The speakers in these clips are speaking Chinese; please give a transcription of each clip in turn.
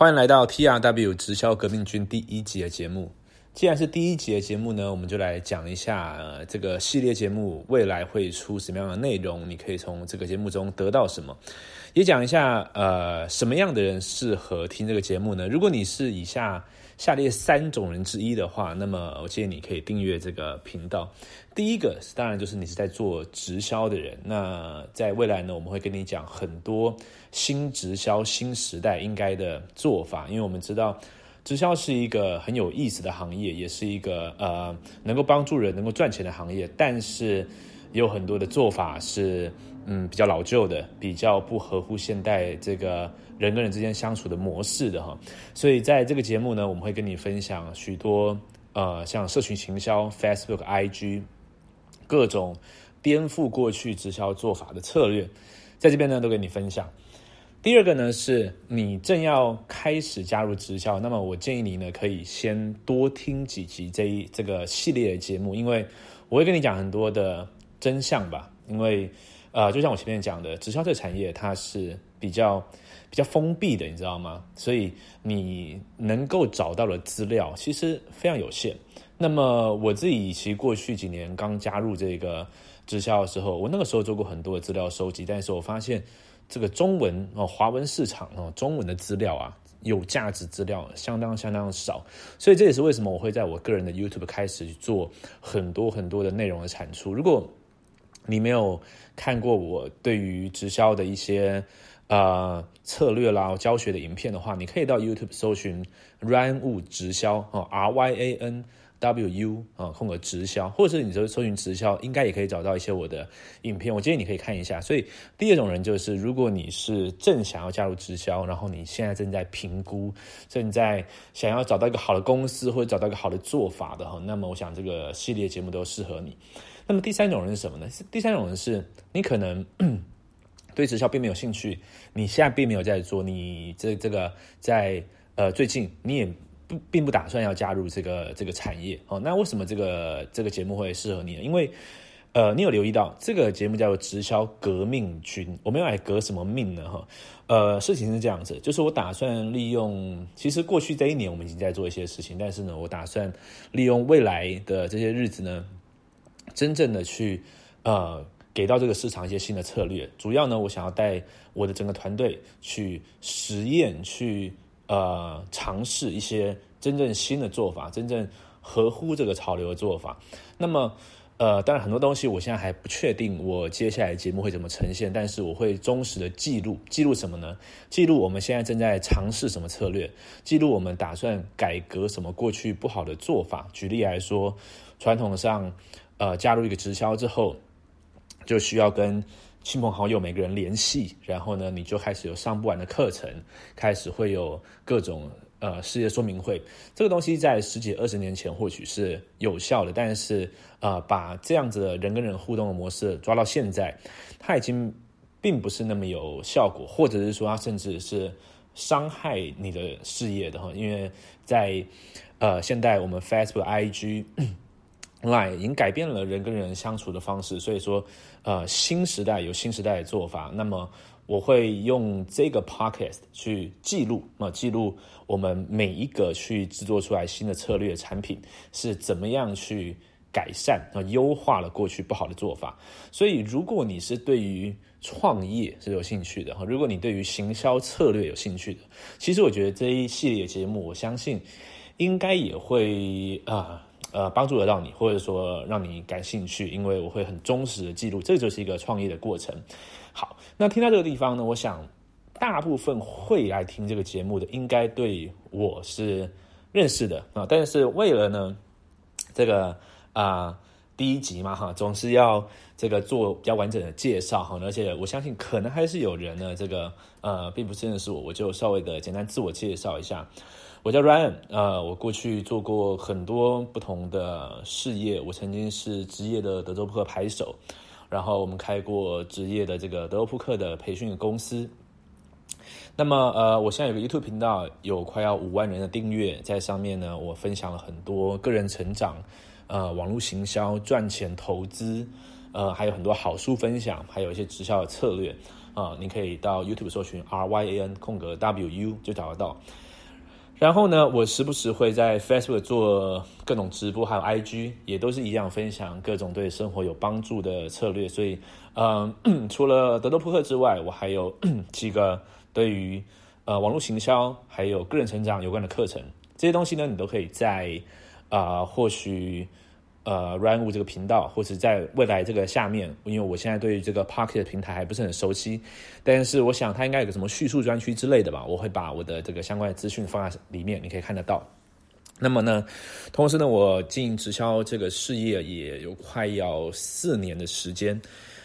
欢迎来到 T R W 直销革命军第一集的节目。既然是第一集的节目呢，我们就来讲一下、呃、这个系列节目未来会出什么样的内容，你可以从这个节目中得到什么，也讲一下呃什么样的人适合听这个节目呢？如果你是以下下列三种人之一的话，那么我建议你可以订阅这个频道。第一个当然就是你是在做直销的人，那在未来呢，我们会跟你讲很多新直销新时代应该的做法，因为我们知道。直销是一个很有意思的行业，也是一个呃能够帮助人、能够赚钱的行业，但是有很多的做法是嗯比较老旧的，比较不合乎现代这个人跟人之间相处的模式的哈。所以在这个节目呢，我们会跟你分享许多呃像社群行销、Facebook、IG 各种颠覆过去直销做法的策略，在这边呢都跟你分享。第二个呢，是你正要开始加入直销，那么我建议你呢，可以先多听几集这一这个系列的节目，因为我会跟你讲很多的真相吧。因为呃，就像我前面讲的，直销这个产业它是比较比较封闭的，你知道吗？所以你能够找到的资料其实非常有限。那么我自己其实过去几年刚加入这个直销的时候，我那个时候做过很多的资料收集，但是我发现。这个中文哦，华文市场哦，中文的资料啊，有价值资料相当相当少，所以这也是为什么我会在我个人的 YouTube 开始做很多很多的内容的产出。如果你没有看过我对于直销的一些呃策略啦、教学的影片的话，你可以到 YouTube 搜寻 Ryan Wu 直销哦，R Y A N。W U 啊，空格直销，或者是你搜搜寻直销，应该也可以找到一些我的影片。我建议你可以看一下。所以第二种人就是，如果你是正想要加入直销，然后你现在正在评估，正在想要找到一个好的公司或者找到一个好的做法的哈，那么我想这个系列节目都适合你。那么第三种人是什么呢？第三种人是你可能 对直销并没有兴趣，你现在并没有在做，你这这个在呃最近你也。不，并不打算要加入这个这个产业哦。那为什么这个这个节目会适合你呢？因为，呃，你有留意到这个节目叫做直销革命军，我们要来革什么命呢？哈，呃，事情是这样子，就是我打算利用，其实过去这一年我们已经在做一些事情，但是呢，我打算利用未来的这些日子呢，真正的去呃，给到这个市场一些新的策略。主要呢，我想要带我的整个团队去实验去。呃，尝试一些真正新的做法，真正合乎这个潮流的做法。那么，呃，当然很多东西我现在还不确定，我接下来节目会怎么呈现，但是我会忠实的记录，记录什么呢？记录我们现在正在尝试什么策略，记录我们打算改革什么过去不好的做法。举例来说，传统上，呃，加入一个直销之后，就需要跟。亲朋好友每个人联系，然后呢，你就开始有上不完的课程，开始会有各种呃事业说明会。这个东西在十几二十年前或许是有效的，但是呃，把这样子的人跟人互动的模式抓到现在，它已经并不是那么有效果，或者是说它甚至是伤害你的事业的哈。因为在呃现代我们 Facebook、IG。Line 已经改变了人跟人相处的方式，所以说，呃，新时代有新时代的做法。那么，我会用这个 Podcast 去记录，啊，记录我们每一个去制作出来新的策略产品是怎么样去改善啊，优化了过去不好的做法。所以，如果你是对于创业是有兴趣的哈，如果你对于行销策略有兴趣的，其实我觉得这一系列节目，我相信应该也会啊。呃帮助得到你，或者说让你感兴趣，因为我会很忠实的记录，这就是一个创业的过程。好，那听到这个地方呢，我想大部分会来听这个节目的，应该对我是认识的啊。但是为了呢，这个啊第一集嘛哈，总是要这个做比较完整的介绍哈，而且我相信可能还是有人呢，这个呃并不认识我，我就稍微的简单自我介绍一下。我叫 Ryan，呃，我过去做过很多不同的事业。我曾经是职业的德州扑克牌手，然后我们开过职业的这个德州扑克的培训公司。那么，呃，我现在有个 YouTube 频道，有快要五万人的订阅，在上面呢，我分享了很多个人成长、呃，网络行销、赚钱、投资，呃，还有很多好书分享，还有一些直销的策略。啊，你可以到 YouTube 搜寻 R Y A N 空格 W U 就找得到。然后呢，我时不时会在 Facebook 做各种直播，还有 IG 也都是一样分享各种对生活有帮助的策略。所以，嗯，除了德州扑克之外，我还有 几个对于呃网络行销还有个人成长有关的课程。这些东西呢，你都可以在啊，或许。呃，Run 五这个频道，或者在未来这个下面，因为我现在对于这个 Pocket 平台还不是很熟悉，但是我想它应该有个什么叙述专区之类的吧，我会把我的这个相关的资讯放在里面，你可以看得到。那么呢，同时呢，我经营直销这个事业也有快要四年的时间。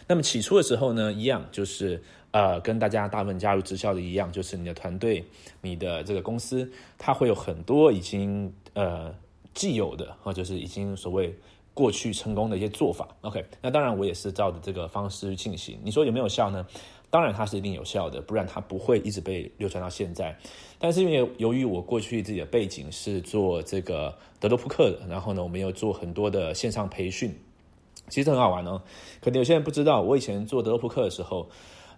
那么起初的时候呢，一样就是呃，跟大家大部分加入直销的一样，就是你的团队、你的这个公司，它会有很多已经呃。既有的啊，就是已经所谓过去成功的一些做法。OK，那当然我也是照着这个方式进行。你说有没有效呢？当然它是一定有效的，不然它不会一直被流传到现在。但是因为由于我过去自己的背景是做这个德州扑克的，然后呢，我们又做很多的线上培训，其实很好玩哦。可能有些人不知道，我以前做德州扑克的时候，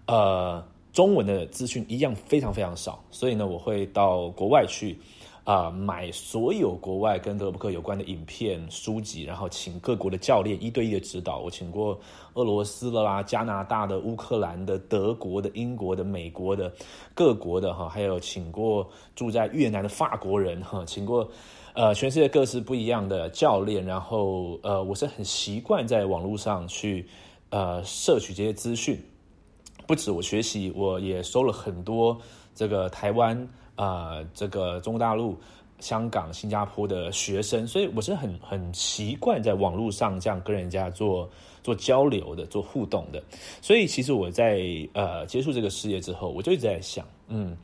呃，中文的资讯一样非常非常少，所以呢，我会到国外去。啊，买所有国外跟德布克有关的影片、书籍，然后请各国的教练一对一的指导。我请过俄罗斯的啦、加拿大的、乌克兰的、德国的、英国的、美国的各国的哈，还有请过住在越南的法国人哈，请过呃全世界各式不一样的教练。然后呃，我是很习惯在网络上去呃摄取这些资讯，不止我学习，我也收了很多这个台湾。啊，这个中国大陆、香港、新加坡的学生，所以我是很很习惯在网络上这样跟人家做做交流的、做互动的。所以其实我在呃结束这个事业之后，我就一直在想，嗯，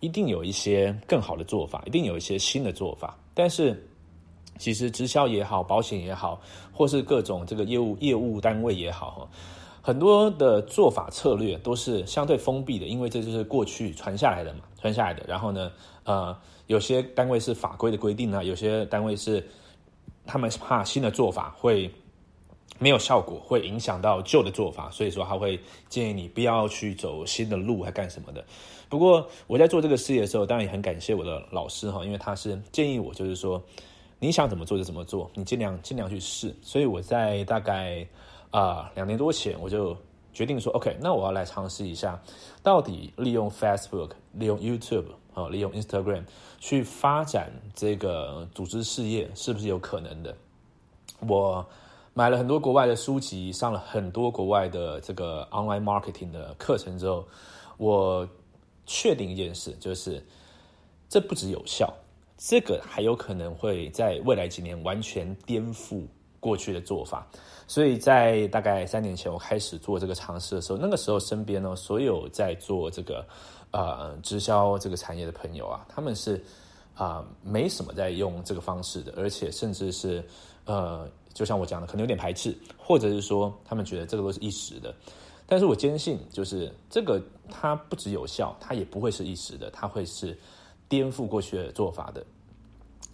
一定有一些更好的做法，一定有一些新的做法。但是其实直销也好，保险也好，或是各种这个业务业务单位也好，哈。很多的做法策略都是相对封闭的，因为这就是过去传下来的嘛，传下来的。然后呢，呃，有些单位是法规的规定啊，有些单位是他们怕新的做法会没有效果，会影响到旧的做法，所以说他会建议你不要去走新的路，还干什么的。不过我在做这个事业的时候，当然也很感谢我的老师哈，因为他是建议我，就是说你想怎么做就怎么做，你尽量尽量去试。所以我在大概。啊，两年多前我就决定说，OK，那我要来尝试一下，到底利用 Facebook、利用 YouTube 啊、利用 Instagram 去发展这个组织事业是不是有可能的？我买了很多国外的书籍，上了很多国外的这个 online marketing 的课程之后，我确定一件事，就是这不止有效，这个还有可能会在未来几年完全颠覆过去的做法。所以在大概三年前，我开始做这个尝试的时候，那个时候身边呢，所有在做这个呃直销这个产业的朋友啊，他们是啊没什么在用这个方式的，而且甚至是呃，就像我讲的，可能有点排斥，或者是说他们觉得这个都是一时的。但是我坚信，就是这个它不只有效，它也不会是一时的，它会是颠覆过去的做法的。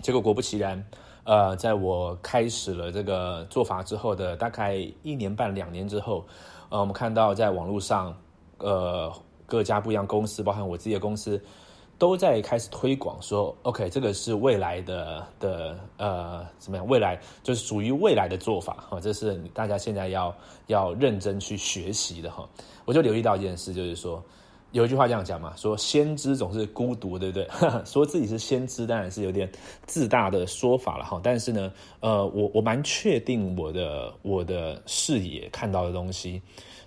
结果果不其然。呃，在我开始了这个做法之后的大概一年半两年之后，呃，我们看到在网络上，呃，各家不一样公司，包含我自己的公司，都在开始推广说，OK，这个是未来的的呃怎么样？未来就是属于未来的做法哈，这是大家现在要要认真去学习的哈。我就留意到一件事，就是说。有一句话这样讲嘛，说先知总是孤独，对不对？说自己是先知，当然是有点自大的说法了哈。但是呢，呃，我我蛮确定我的我的视野看到的东西。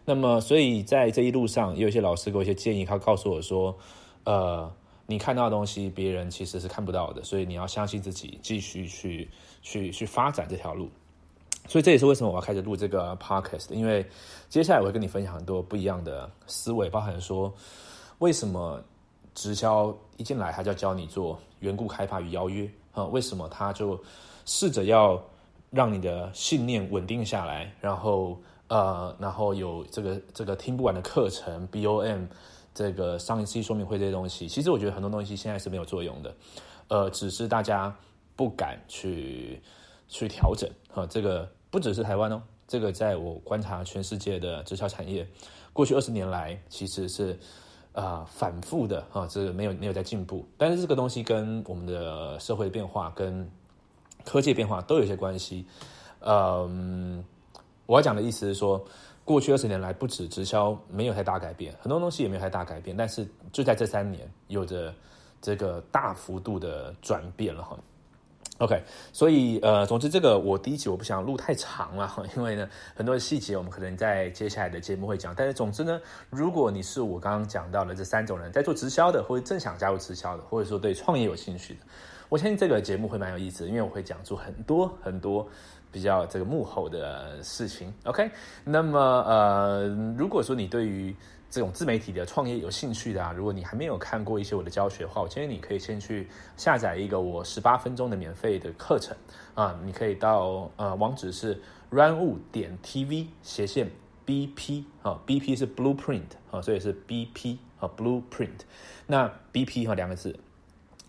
那么，所以在这一路上，有一些老师给我一些建议，他告诉我说，呃，你看到的东西，别人其实是看不到的，所以你要相信自己，继续去去去发展这条路。所以这也是为什么我要开始录这个 podcast，因为接下来我会跟你分享很多不一样的思维，包含说为什么直销一进来他就要教你做缘故开发与邀约啊？为什么他就试着要让你的信念稳定下来，然后呃，然后有这个这个听不完的课程，BOM 这个商业信息说明会这些东西，其实我觉得很多东西现在是没有作用的，呃，只是大家不敢去去调整啊，这个。不只是台湾哦，这个在我观察全世界的直销产业，过去二十年来其实是啊反复的啊，这个没有没有在进步。但是这个东西跟我们的社会变化跟科技变化都有一些关系。嗯，我要讲的意思是说，过去二十年来不止直销没有太大改变，很多东西也没有太大改变，但是就在这三年有着这个大幅度的转变了哈。OK，所以呃，总之这个我第一集我不想录太长了，因为呢很多细节我们可能在接下来的节目会讲。但是总之呢，如果你是我刚刚讲到的这三种人，在做直销的，或者正想加入直销的，或者说对创业有兴趣的，我相信这个节目会蛮有意思的，因为我会讲出很多很多比较这个幕后的事情。OK，那么呃，如果说你对于这种自媒体的创业有兴趣的啊，如果你还没有看过一些我的教学的话，我建议你可以先去下载一个我十八分钟的免费的课程啊，你可以到呃网址是 runwu 点 tv 斜线 bp 啊，bp 是 blueprint 啊，所以是 bp 啊 blueprint，那 bp 哈两个字，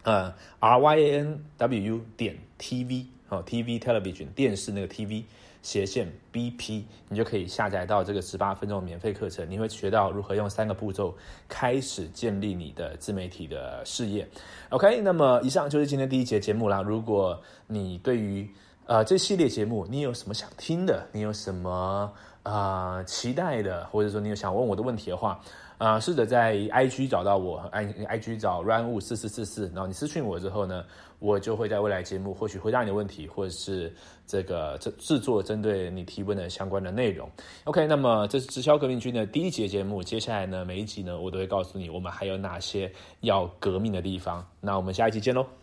呃，R Y A N W 点 tv 哦 tv television 电视那个 tv。斜线 BP，你就可以下载到这个十八分钟免费课程，你会学到如何用三个步骤开始建立你的自媒体的事业。OK，那么以上就是今天第一节节目啦。如果你对于呃这系列节目你有什么想听的，你有什么啊期待的，或者说你有想问我的问题的话。啊，试着在 IG 找到我，i IG 找 run 五四四四四，然后你私信我之后呢，我就会在未来节目或许回答你的问题，或者是这个制制作针对你提问的相关的内容。OK，那么这是直销革命军的第一节节目，接下来呢每一集呢我都会告诉你我们还有哪些要革命的地方。那我们下一集见喽。